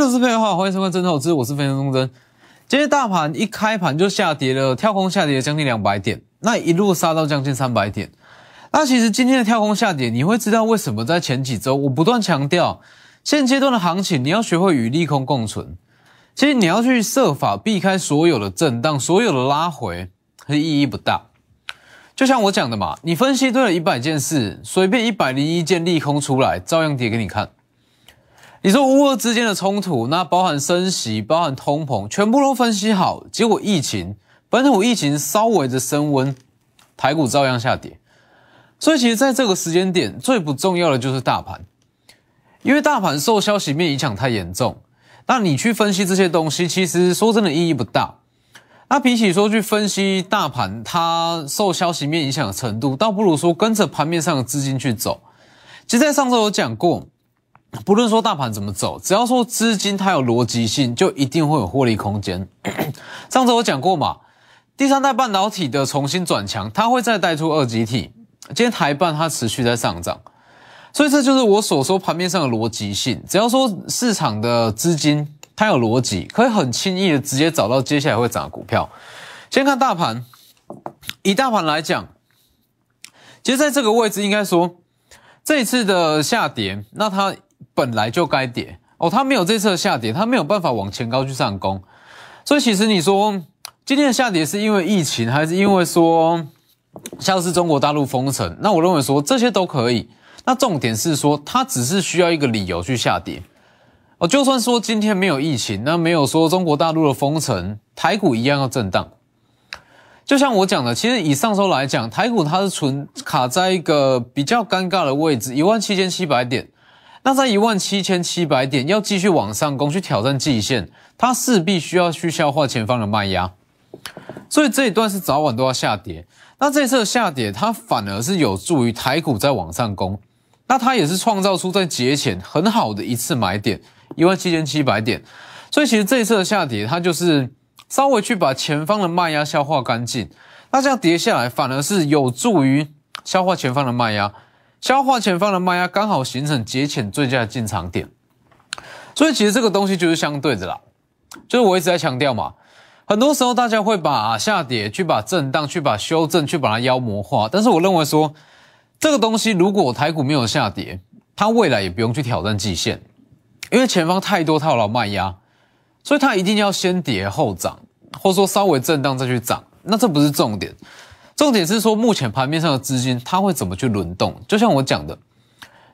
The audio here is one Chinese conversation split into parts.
各位投资朋友好，欢迎收看《真投资》，我是分析钟真。今天大盘一开盘就下跌了，跳空下跌了将近两百点，那一路杀到将近三百点。那其实今天的跳空下跌，你会知道为什么在前几周我不断强调，现阶段的行情你要学会与利空共存。其实你要去设法避开所有的震荡，所有的拉回，是意义不大。就像我讲的嘛，你分析对了一百件事，随便一百零一件利空出来，照样跌给你看。你说乌俄之间的冲突，那包含升息、包含通膨，全部都分析好，结果疫情本土疫情稍微的升温，台股照样下跌。所以其实在这个时间点，最不重要的就是大盘，因为大盘受消息面影响太严重。那你去分析这些东西，其实说真的意义不大。那比起说去分析大盘它受消息面影响的程度，倒不如说跟着盘面上的资金去走。其实，在上周有讲过。不论说大盘怎么走，只要说资金它有逻辑性，就一定会有获利空间。上次我讲过嘛，第三代半导体的重新转强，它会再带出二级体。今天台半它持续在上涨，所以这就是我所说盘面上的逻辑性。只要说市场的资金它有逻辑，可以很轻易的直接找到接下来会涨的股票。先看大盘，以大盘来讲，其实在这个位置应该说这一次的下跌，那它。本来就该跌哦，它没有这次的下跌，它没有办法往前高去上攻，所以其实你说今天的下跌是因为疫情，还是因为说像是中国大陆封城？那我认为说这些都可以。那重点是说它只是需要一个理由去下跌哦。就算说今天没有疫情，那没有说中国大陆的封城，台股一样要震荡。就像我讲的，其实以上周来讲，台股它是存卡在一个比较尴尬的位置，一万七千七百点。那在一万七千七百点要继续往上攻去挑战季线，它势必需要去消化前方的卖压，所以这一段是早晚都要下跌。那这次的下跌，它反而是有助于台股在往上攻，那它也是创造出在节前很好的一次买点，一万七千七百点。所以其实这一次的下跌，它就是稍微去把前方的卖压消化干净，那这样跌下来反而是有助于消化前方的卖压。消化前方的卖压刚好形成节前最佳的进场点，所以其实这个东西就是相对的啦，就是我一直在强调嘛，很多时候大家会把下跌去把震荡去把修正去把它妖魔化，但是我认为说这个东西如果台股没有下跌，它未来也不用去挑战季线，因为前方太多套牢卖压，所以它一定要先跌后涨，或者说稍微震荡再去涨，那这不是重点。重点是说，目前盘面上的资金它会怎么去轮动？就像我讲的，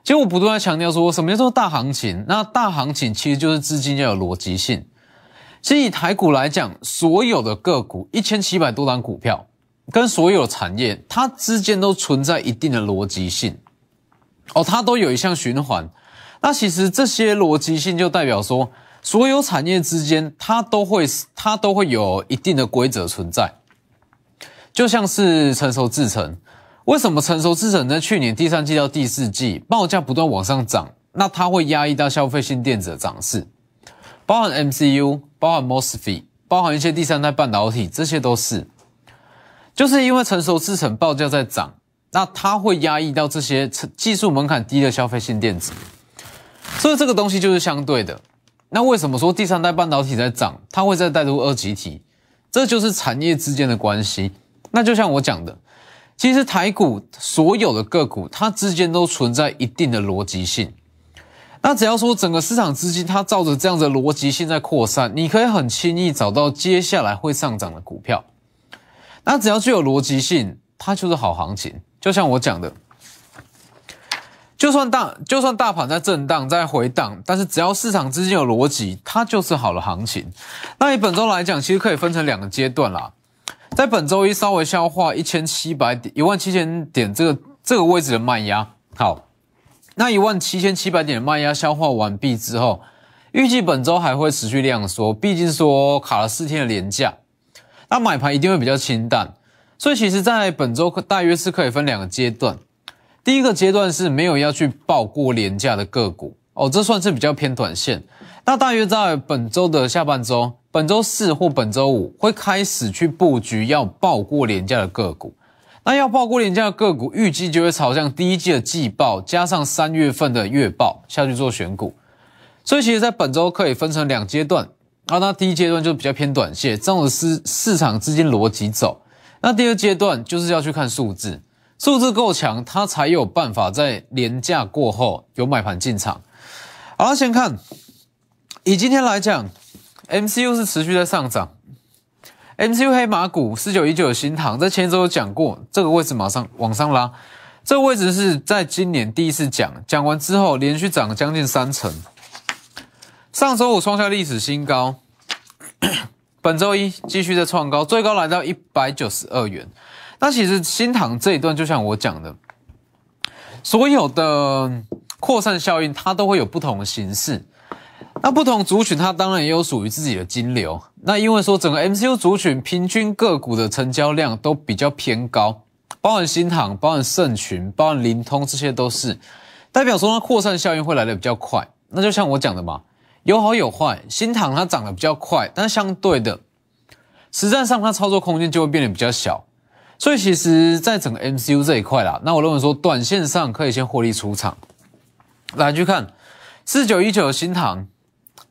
其实我不断在强调说，什么叫做大行情？那大行情其实就是资金要有逻辑性。其实以台股来讲，所有的个股一千七百多档股票，跟所有产业，它之间都存在一定的逻辑性。哦，它都有一项循环。那其实这些逻辑性就代表说，所有产业之间，它都会它都会有一定的规则存在。就像是成熟制程，为什么成熟制程在去年第三季到第四季报价不断往上涨？那它会压抑到消费性电子的涨势，包含 MCU、包含 MOSFET、包含一些第三代半导体，这些都是，就是因为成熟制程报价在涨，那它会压抑到这些技术门槛低的消费性电子，所以这个东西就是相对的。那为什么说第三代半导体在涨，它会再带入二级体？这就是产业之间的关系。那就像我讲的，其实台股所有的个股，它之间都存在一定的逻辑性。那只要说整个市场资金它照着这样的逻辑性在扩散，你可以很轻易找到接下来会上涨的股票。那只要具有逻辑性，它就是好行情。就像我讲的，就算大就算大盘在震荡在回荡，但是只要市场资金有逻辑，它就是好的行情。那以本周来讲，其实可以分成两个阶段啦。在本周一稍微消化一千七百点、一万七千点这个这个位置的卖压，好，那一万七千七百点的卖压消化完毕之后，预计本周还会持续量缩，毕竟说卡了四天的连假，那买盘一定会比较清淡，所以其实在本周大约是可以分两个阶段，第一个阶段是没有要去报过廉价的个股哦，这算是比较偏短线，那大约在本周的下半周。本周四或本周五会开始去布局要爆过廉价的个股，那要爆过廉价的个股，预计就会朝向第一季的季报加上三月份的月报下去做选股，所以其实，在本周可以分成两阶段啊。那第一阶段就比较偏短线，这样的市市场资金逻辑走。那第二阶段就是要去看数字，数字够强，它才有办法在廉价过后有买盘进场。好，先看以今天来讲，MCU 是持续在上涨，MCU 黑马股四九一九新塘，在前一周有讲过，这个位置马上往上拉，这个位置是在今年第一次讲，讲完之后连续涨将近三成，上周五创下历史新高。本周一继续在创高，最高来到一百九十二元。那其实新塘这一段，就像我讲的，所有的扩散效应，它都会有不同的形式。那不同族群，它当然也有属于自己的金流。那因为说整个 MCU 族群平均个股的成交量都比较偏高，包含新塘、包含盛群、包含灵通，这些都是代表说它扩散效应会来的比较快。那就像我讲的嘛。有好有坏，新塘它涨得比较快，但相对的，实战上它操作空间就会变得比较小。所以其实，在整个 MCU 这一块啦，那我认为说，短线上可以先获利出场。来去看四九一九新塘，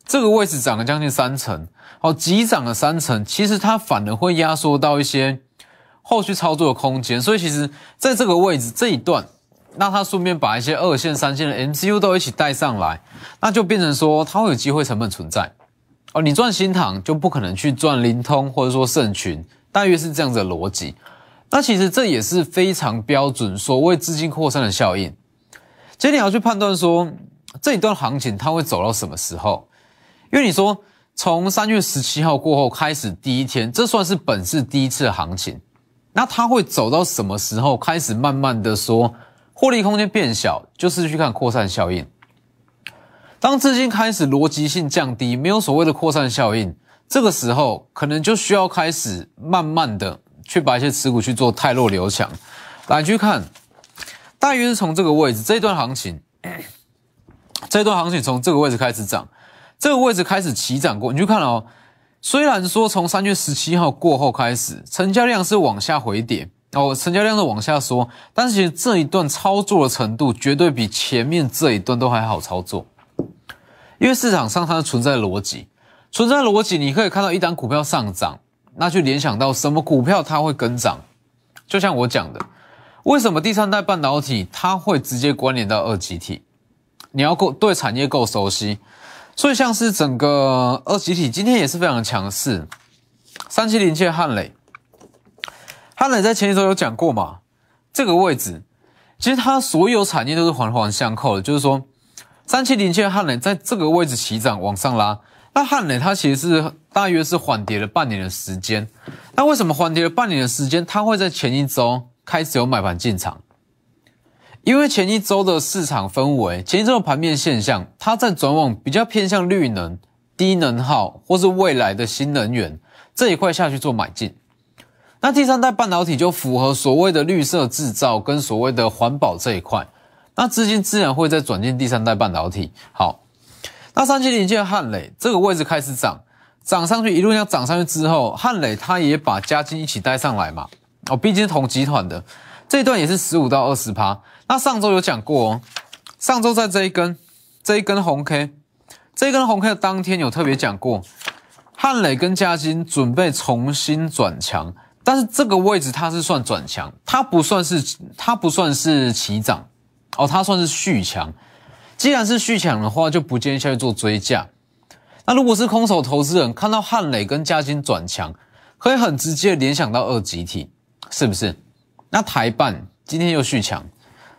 这个位置涨了将近三成，好，急涨了三成，其实它反而会压缩到一些后续操作的空间。所以其实在这个位置这一段。那它顺便把一些二线、三线的 MCU 都一起带上来，那就变成说它会有机会成本存在哦。你赚新塘就不可能去赚灵通或者说盛群，大约是这样的逻辑。那其实这也是非常标准所谓资金扩散的效应。其实你要去判断说这一段行情它会走到什么时候，因为你说从三月十七号过后开始第一天，这算是本市第一次行情，那它会走到什么时候开始慢慢的说？获利空间变小，就是去看扩散效应。当资金开始逻辑性降低，没有所谓的扩散效应，这个时候可能就需要开始慢慢的去把一些持股去做太弱留强。来去看，大约是从这个位置，这一段行情，这一段行情从这个位置开始涨，这个位置开始起涨过，你就看哦。虽然说从三月十七号过后开始，成交量是往下回跌。哦，成交量是往下缩，但是其实这一段操作的程度绝对比前面这一段都还好操作，因为市场上它的存在逻辑，存在逻辑，你可以看到一单股票上涨，那就联想到什么股票它会跟涨，就像我讲的，为什么第三代半导体它会直接关联到二极体？你要够对产业够熟悉，所以像是整个二极体今天也是非常强势，三七零七汉磊。汉磊在前一周有讲过嘛？这个位置其实它所有产业都是环环相扣的，就是说三七零七的汉磊在这个位置起涨往上拉，那汉磊它其实是大约是缓跌了半年的时间。那为什么缓跌了半年的时间，它会在前一周开始有买盘进场？因为前一周的市场氛围，前一周的盘面现象，它在转往比较偏向绿能、低能耗或是未来的新能源这一块下去做买进。那第三代半导体就符合所谓的绿色制造跟所谓的环保这一块，那资金自然会再转进第三代半导体。好，那三七零七的汉磊这个位置开始涨，涨上去一路要涨上去之后，汉磊他也把嘉金一起带上来嘛。哦，毕竟是同集团的，这一段也是十五到二十趴。那上周有讲过哦，上周在这一根这一根红 K，这一根红 K 的当天有特别讲过，汉磊跟嘉金准备重新转强。但是这个位置它是算转强，它不算是它不算是起涨哦，它算是续强。既然是续强的话，就不建议下去做追价。那如果是空手投资人看到汉磊跟嘉金转强，可以很直接联想到二级体，是不是？那台办今天又续强，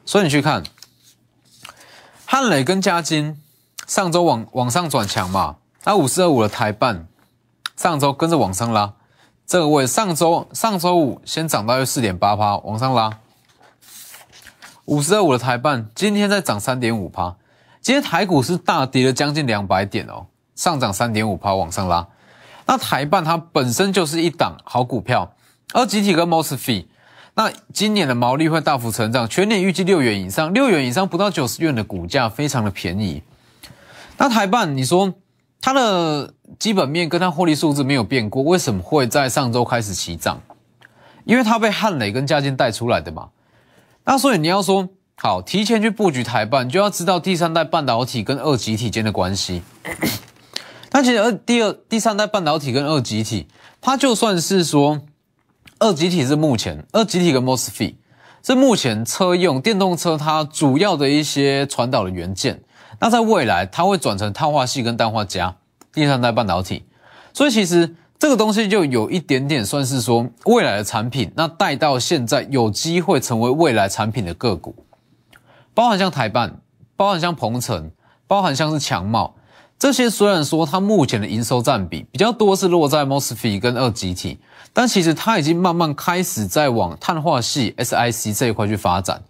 所以你去看汉磊跟嘉金上周往往上转强嘛，那五四二五的台办上周跟着往上拉。这个位上周上周五先涨到四点八趴，往上拉。五十二五的台半今天再涨三点五趴，今天台股是大跌了将近两百点哦，上涨三点五趴往上拉。那台半它本身就是一档好股票，而集体跟 mosfet，那今年的毛利会大幅成长，全年预计六元以上，六元以上不到九十元的股价非常的便宜。那台半你说？它的基本面跟它获利数字没有变过，为什么会在上周开始起涨？因为它被汉磊跟嘉金带出来的嘛。那所以你要说好，提前去布局台半，就要知道第三代半导体跟二极体间的关系。那其实二第二、第三代半导体跟二极体，它就算是说二极体是目前二极体跟 MOSFET 是目前车用电动车它主要的一些传导的元件。那在未来，它会转成碳化系跟氮化镓第三代半导体。所以其实这个东西就有一点点算是说未来的产品，那带到现在有机会成为未来产品的个股。包含像台办，包含像鹏程，包含像是强茂，这些虽然说它目前的营收占比比较多是落在 MOSFET 跟二极体，但其实它已经慢慢开始在往碳化系 SiC 这一块去发展。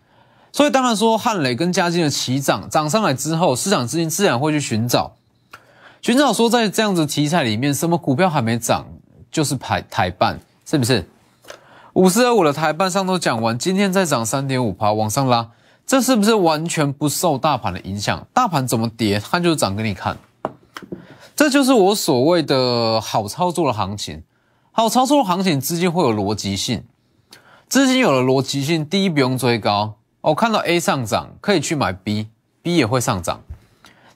所以当然说汉磊跟嘉金的齐涨涨上来之后，市场资金自然会去寻找，寻找说在这样子题材里面，什么股票还没涨，就是台台办，是不是？五四二五的台办上周讲完，今天再涨三点五趴，往上拉。这是不是完全不受大盘的影响？大盘怎么跌，它就涨给你看。这就是我所谓的好操作的行情。好操作的行情，资金会有逻辑性。资金有了逻辑性，第一不用追高。我看到 A 上涨，可以去买 B，B 也会上涨。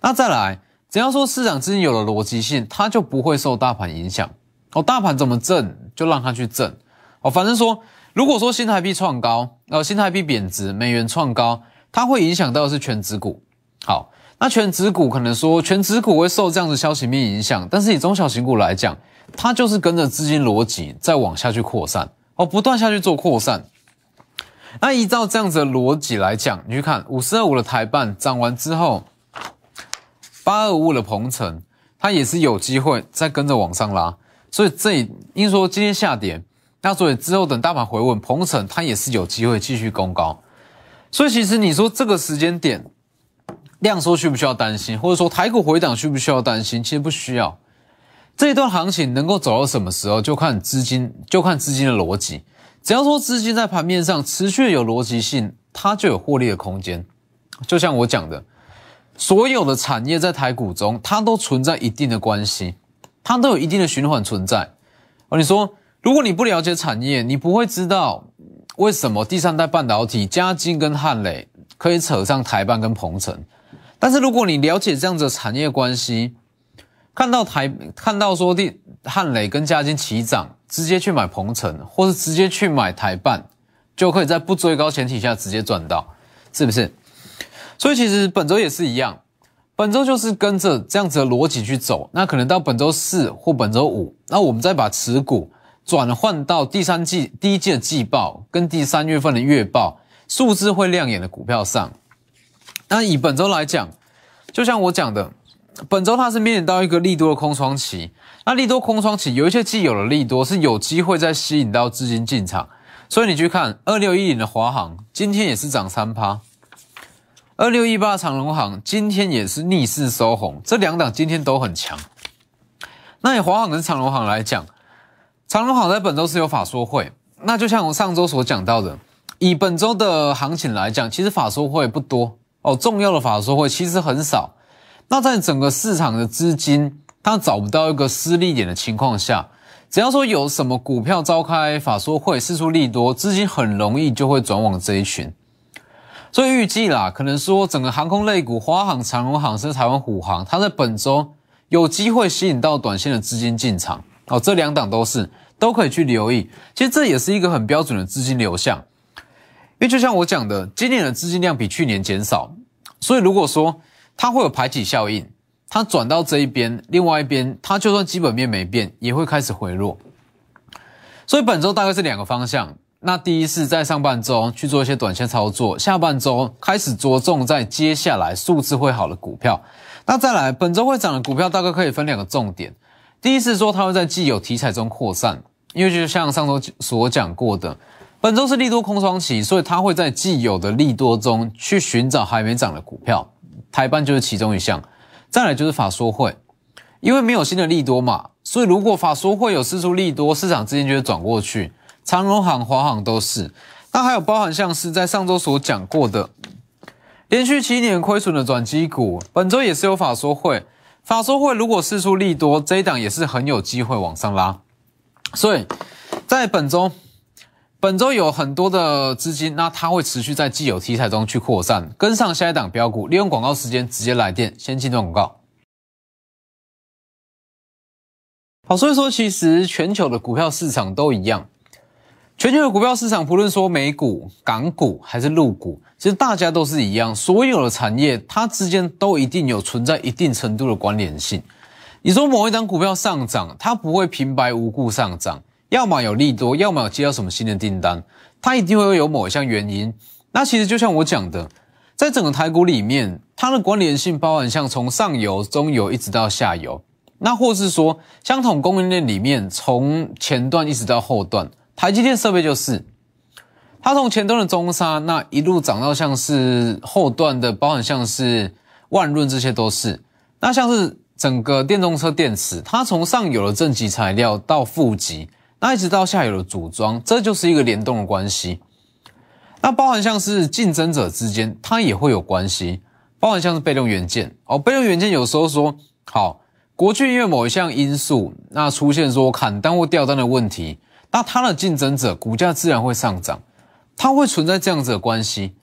那再来，只要说市场资金有了逻辑性，它就不会受大盘影响。哦，大盘怎么挣，就让它去挣。哦，反正说。如果说新台币创高，呃，新台币贬值，美元创高，它会影响到是全指股。好，那全指股可能说全指股会受这样的消息面影响，但是以中小型股来讲，它就是跟着资金逻辑再往下去扩散，哦，不断下去做扩散。那依照这样子的逻辑来讲，你去看五四二五的台办涨完之后，八二五五的鹏程，它也是有机会再跟着往上拉，所以这应说今天下跌。那所以之后等大盘回稳，鹏程它也是有机会继续攻高。所以其实你说这个时间点量缩需不需要担心，或者说台股回档需不需要担心？其实不需要。这一段行情能够走到什么时候，就看资金，就看资金的逻辑。只要说资金在盘面上持续有逻辑性，它就有获利的空间。就像我讲的，所有的产业在台股中，它都存在一定的关系，它都有一定的循环存在。哦，你说。如果你不了解产业，你不会知道为什么第三代半导体嘉金跟汉磊可以扯上台半跟鹏程。但是如果你了解这样子的产业关系，看到台看到说第汉磊跟嘉金齐涨，直接去买鹏程，或是直接去买台办，就可以在不追高前提下直接赚到，是不是？所以其实本周也是一样，本周就是跟着这样子的逻辑去走。那可能到本周四或本周五，那我们再把持股。转换到第三季第一季的季报跟第三月份的月报数字会亮眼的股票上。那以本周来讲，就像我讲的，本周它是面临到一个利多的空窗期。那利多空窗期有一些既有的利多是有机会再吸引到资金进场。所以你去看二六一零的华航，今天也是涨三趴；二六一八长隆行今天也是逆势收红。这两档今天都很强。那以华航跟长隆行来讲，长隆行在本周是有法说会，那就像我上周所讲到的，以本周的行情来讲，其实法说会不多哦，重要的法说会其实很少。那在整个市场的资金它找不到一个失利点的情况下，只要说有什么股票召开法说会，释出利多，资金很容易就会转往这一群。所以预计啦，可能说整个航空类股，华航、长荣航甚至台湾虎航，它在本周有机会吸引到短线的资金进场。哦，这两档都是都可以去留意。其实这也是一个很标准的资金流向，因为就像我讲的，今年的资金量比去年减少，所以如果说它会有排挤效应，它转到这一边，另外一边它就算基本面没变，也会开始回落。所以本周大概是两个方向。那第一是在上半周去做一些短线操作，下半周开始着重在接下来数字会好的股票。那再来，本周会涨的股票大概可以分两个重点。第一是说，它会在既有题材中扩散，因为就像上周所讲过的，本周是利多空窗期，所以它会在既有的利多中去寻找还没涨的股票，台办就是其中一项。再来就是法说会，因为没有新的利多嘛，所以如果法说会有释出利多，市场资金就会转过去，长荣行、华航都是。那还有包含像是在上周所讲过的，连续七年亏损的转机股，本周也是有法说会。法说会如果释出利多，这一档也是很有机会往上拉。所以，在本周本周有很多的资金，那它会持续在既有题材中去扩散，跟上下一档标股，利用广告时间直接来电，先进段广告。好，所以说其实全球的股票市场都一样，全球的股票市场，不论说美股、港股还是陆股，其实大家都是一样，所有的产业它之间都一定有存在一定程度的关联性。你说某一张股票上涨，它不会平白无故上涨。要么有利多，要么有接到什么新的订单，它一定会有某一项原因。那其实就像我讲的，在整个台股里面，它的关联性包含像从上游、中游一直到下游，那或是说相同供应链里面，从前段一直到后段，台积电设备就是，它从前端的中沙那一路涨到像是后段的，包含像是万润这些都是，那像是整个电动车电池，它从上游的正极材料到负极。那一直到下游的组装，这就是一个联动的关系。那包含像是竞争者之间，它也会有关系。包含像是被动元件哦，被动元件有时候说好，国去因为某一项因素，那出现说砍单或掉单的问题，那它的竞争者股价自然会上涨，它会存在这样子的关系。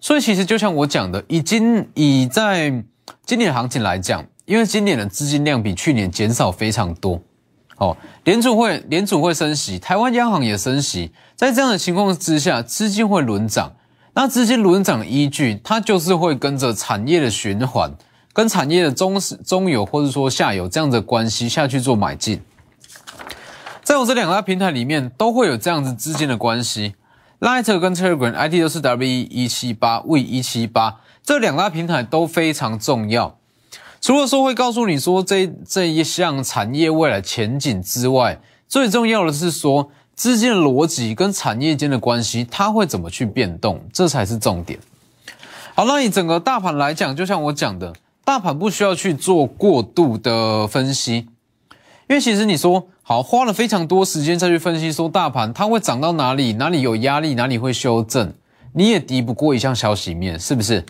所以其实就像我讲的，已经以在今年行情来讲，因为今年的资金量比去年减少非常多。哦，联储会联储会升息，台湾央行也升息，在这样的情况之下，资金会轮涨。那资金轮涨依据，它就是会跟着产业的循环，跟产业的中中游或者说下游这样的关系下去做买进。在我这两大平台里面，都会有这样子资金的关系。Light 跟 Telegram ID 都是 W 一七八 V 一七八，这两大平台都非常重要。除了说会告诉你说这这一项产业未来前景之外，最重要的是说资金的逻辑跟产业间的关系，它会怎么去变动，这才是重点。好，那以整个大盘来讲，就像我讲的，大盘不需要去做过度的分析，因为其实你说好花了非常多时间再去分析说大盘它会涨到哪里，哪里有压力，哪里会修正，你也敌不过一项消息面，是不是？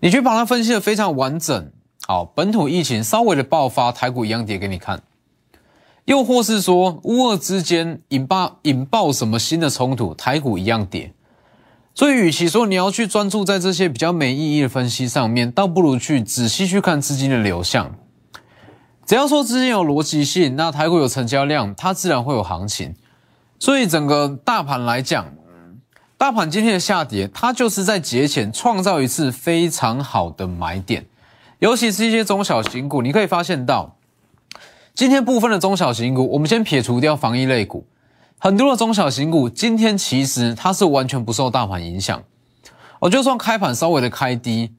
你去把它分析的非常完整。好，本土疫情稍微的爆发，台股一样跌给你看，又或是说乌俄之间引爆引爆什么新的冲突，台股一样跌。所以，与其说你要去专注在这些比较没意义的分析上面，倒不如去仔细去看资金的流向。只要说资金有逻辑性，那台股有成交量，它自然会有行情。所以，整个大盘来讲，大盘今天的下跌，它就是在节前创造一次非常好的买点。尤其是一些中小型股，你可以发现到，今天部分的中小型股，我们先撇除掉防疫类股，很多的中小型股今天其实它是完全不受大盘影响。我就算开盘稍微的开低，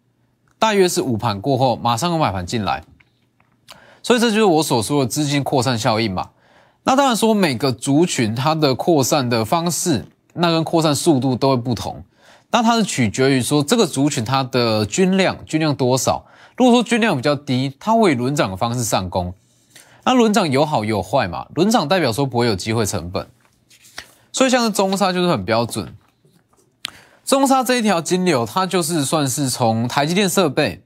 大约是午盘过后，马上有买盘进来，所以这就是我所说的资金扩散效应嘛。那当然说每个族群它的扩散的方式，那跟扩散速度都会不同，那它是取决于说这个族群它的均量，均量多少。如果说均量比较低，它会以轮涨的方式上攻。那轮涨有好有坏嘛？轮涨代表说不会有机会成本，所以像是中沙就是很标准。中沙这一条金流，它就是算是从台积电设备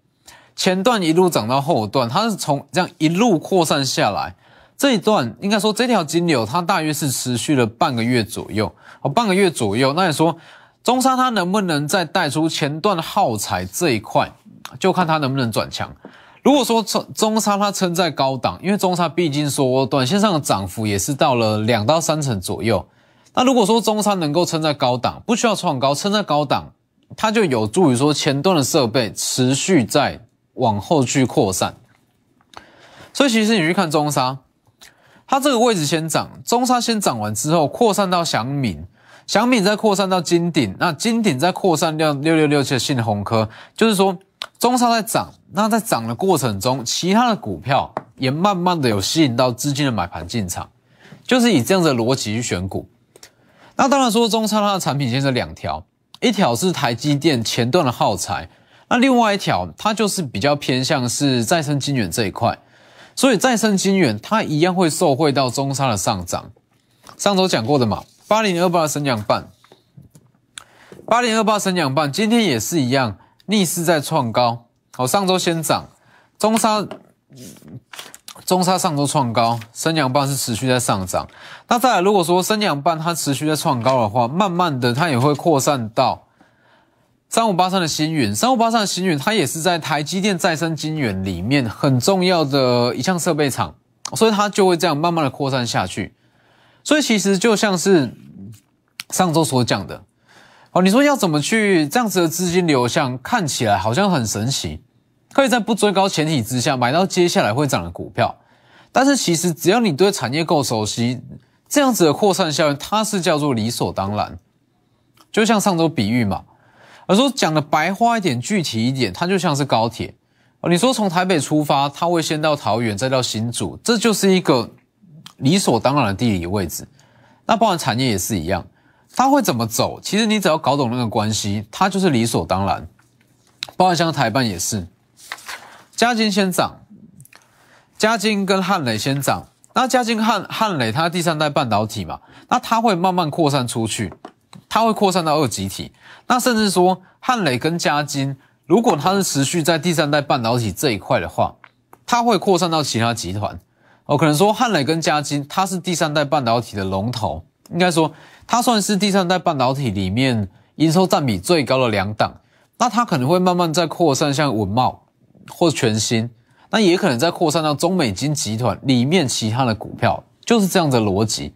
前段一路涨到后段，它是从这样一路扩散下来。这一段应该说这条金流，它大约是持续了半个月左右，哦，半个月左右。那你说中沙它能不能再带出前段耗材这一块？就看它能不能转强。如果说中中沙它撑在高档，因为中沙毕竟说短线上的涨幅也是到了两到三成左右。那如果说中沙能够撑在高档，不需要创高，撑在高档，它就有助于说前端的设备持续在往后去扩散。所以其实你去看中沙，它这个位置先涨，中沙先涨完之后扩散到祥敏，祥敏再扩散到金鼎，那金鼎再扩散掉六六六七的信鸿科，就是说。中沙在涨，那在涨的过程中，其他的股票也慢慢的有吸引到资金的买盘进场，就是以这样的逻辑去选股。那当然说中沙它的产品线是两条，一条是台积电前段的耗材，那另外一条它就是比较偏向是再生晶圆这一块，所以再生晶圆它一样会受惠到中沙的上涨。上周讲过的嘛，八零二八升降半，八零二八升降半，今天也是一样。逆势在创高，好，上周先涨，中沙中沙上周创高，升阳棒是持续在上涨。那再来，如果说升阳棒它持续在创高的话，慢慢的它也会扩散到三五八三的星云。三五八三的星云，它也是在台积电再生晶圆里面很重要的一项设备厂，所以它就会这样慢慢的扩散下去。所以其实就像是上周所讲的，哦，你说要怎么去这样子的资金流向，看起来好像很神奇。可以在不追高前提之下买到接下来会涨的股票，但是其实只要你对产业够熟悉，这样子的扩散效应它是叫做理所当然。就像上周比喻嘛，而说讲的白话一点、具体一点，它就像是高铁哦。你说从台北出发，它会先到桃园，再到新竹，这就是一个理所当然的地理位置。那包含产业也是一样，它会怎么走？其实你只要搞懂那个关系，它就是理所当然。包含像台办也是。嘉金先涨，嘉金跟汉磊先涨。那嘉金汉汉磊它第三代半导体嘛，那它会慢慢扩散出去，它会扩散到二级体。那甚至说汉磊跟嘉金，如果它是持续在第三代半导体这一块的话，它会扩散到其他集团。哦，可能说汉磊跟嘉金，它是第三代半导体的龙头，应该说它算是第三代半导体里面营收占比最高的两档。那它可能会慢慢在扩散，像文茂。或全新，那也可能在扩散到中美金集团里面其他的股票，就是这样的逻辑。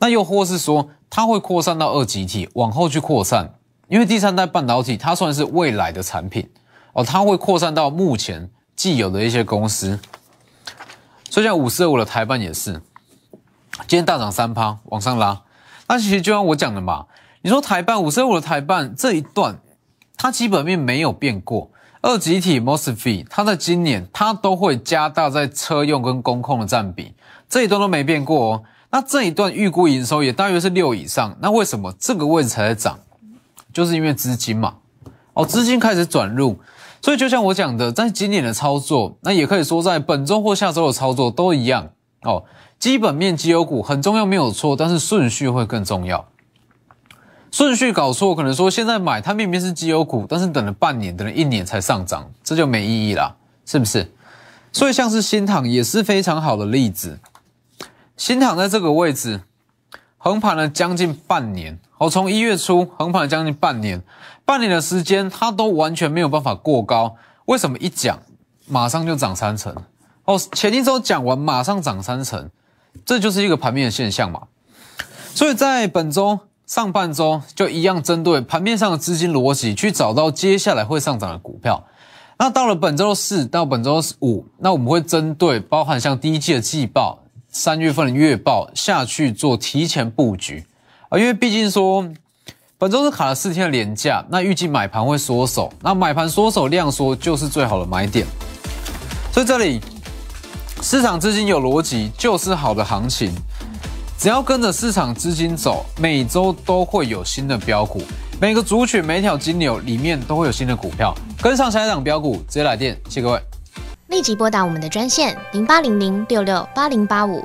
那又或是说，它会扩散到二级体，往后去扩散，因为第三代半导体它算是未来的产品哦，它会扩散到目前既有的一些公司。所以像五四二五的台办也是，今天大涨三趴往上拉。那其实就像我讲的嘛，你说台办五十五的台办这一段，它基本面没有变过。二级体 MOSFET，它在今年它都会加大在车用跟工控的占比，这一段都没变过哦。那这一段预估营收也大约是六以上，那为什么这个位置才在涨？就是因为资金嘛，哦，资金开始转入，所以就像我讲的，在今年的操作，那也可以说在本周或下周的操作都一样哦。基本面绩优股很重要，没有错，但是顺序会更重要。顺序搞错，可能说现在买它明明是绩优股，但是等了半年，等了一年才上涨，这就没意义啦，是不是？所以像是新塘也是非常好的例子。新塘在这个位置横盘了将近半年，我从一月初横盘了将近半年，半年的时间它都完全没有办法过高。为什么一讲马上就涨三成？哦，前一周讲完马上涨三成，这就是一个盘面的现象嘛。所以在本周。上半周就一样针对盘面上的资金逻辑去找到接下来会上涨的股票。那到了本周四到本周五，那我们会针对包含像第一季的季报、三月份的月报下去做提前布局啊，因为毕竟说本周是卡了四天的连假，那预计买盘会缩手，那买盘缩手量缩就是最好的买点。所以这里市场资金有逻辑就是好的行情。只要跟着市场资金走，每周都会有新的标股，每个族群、每条金牛里面都会有新的股票，跟上下一档标股，直接来电，谢各位。立即拨打我们的专线零八零零六六八零八五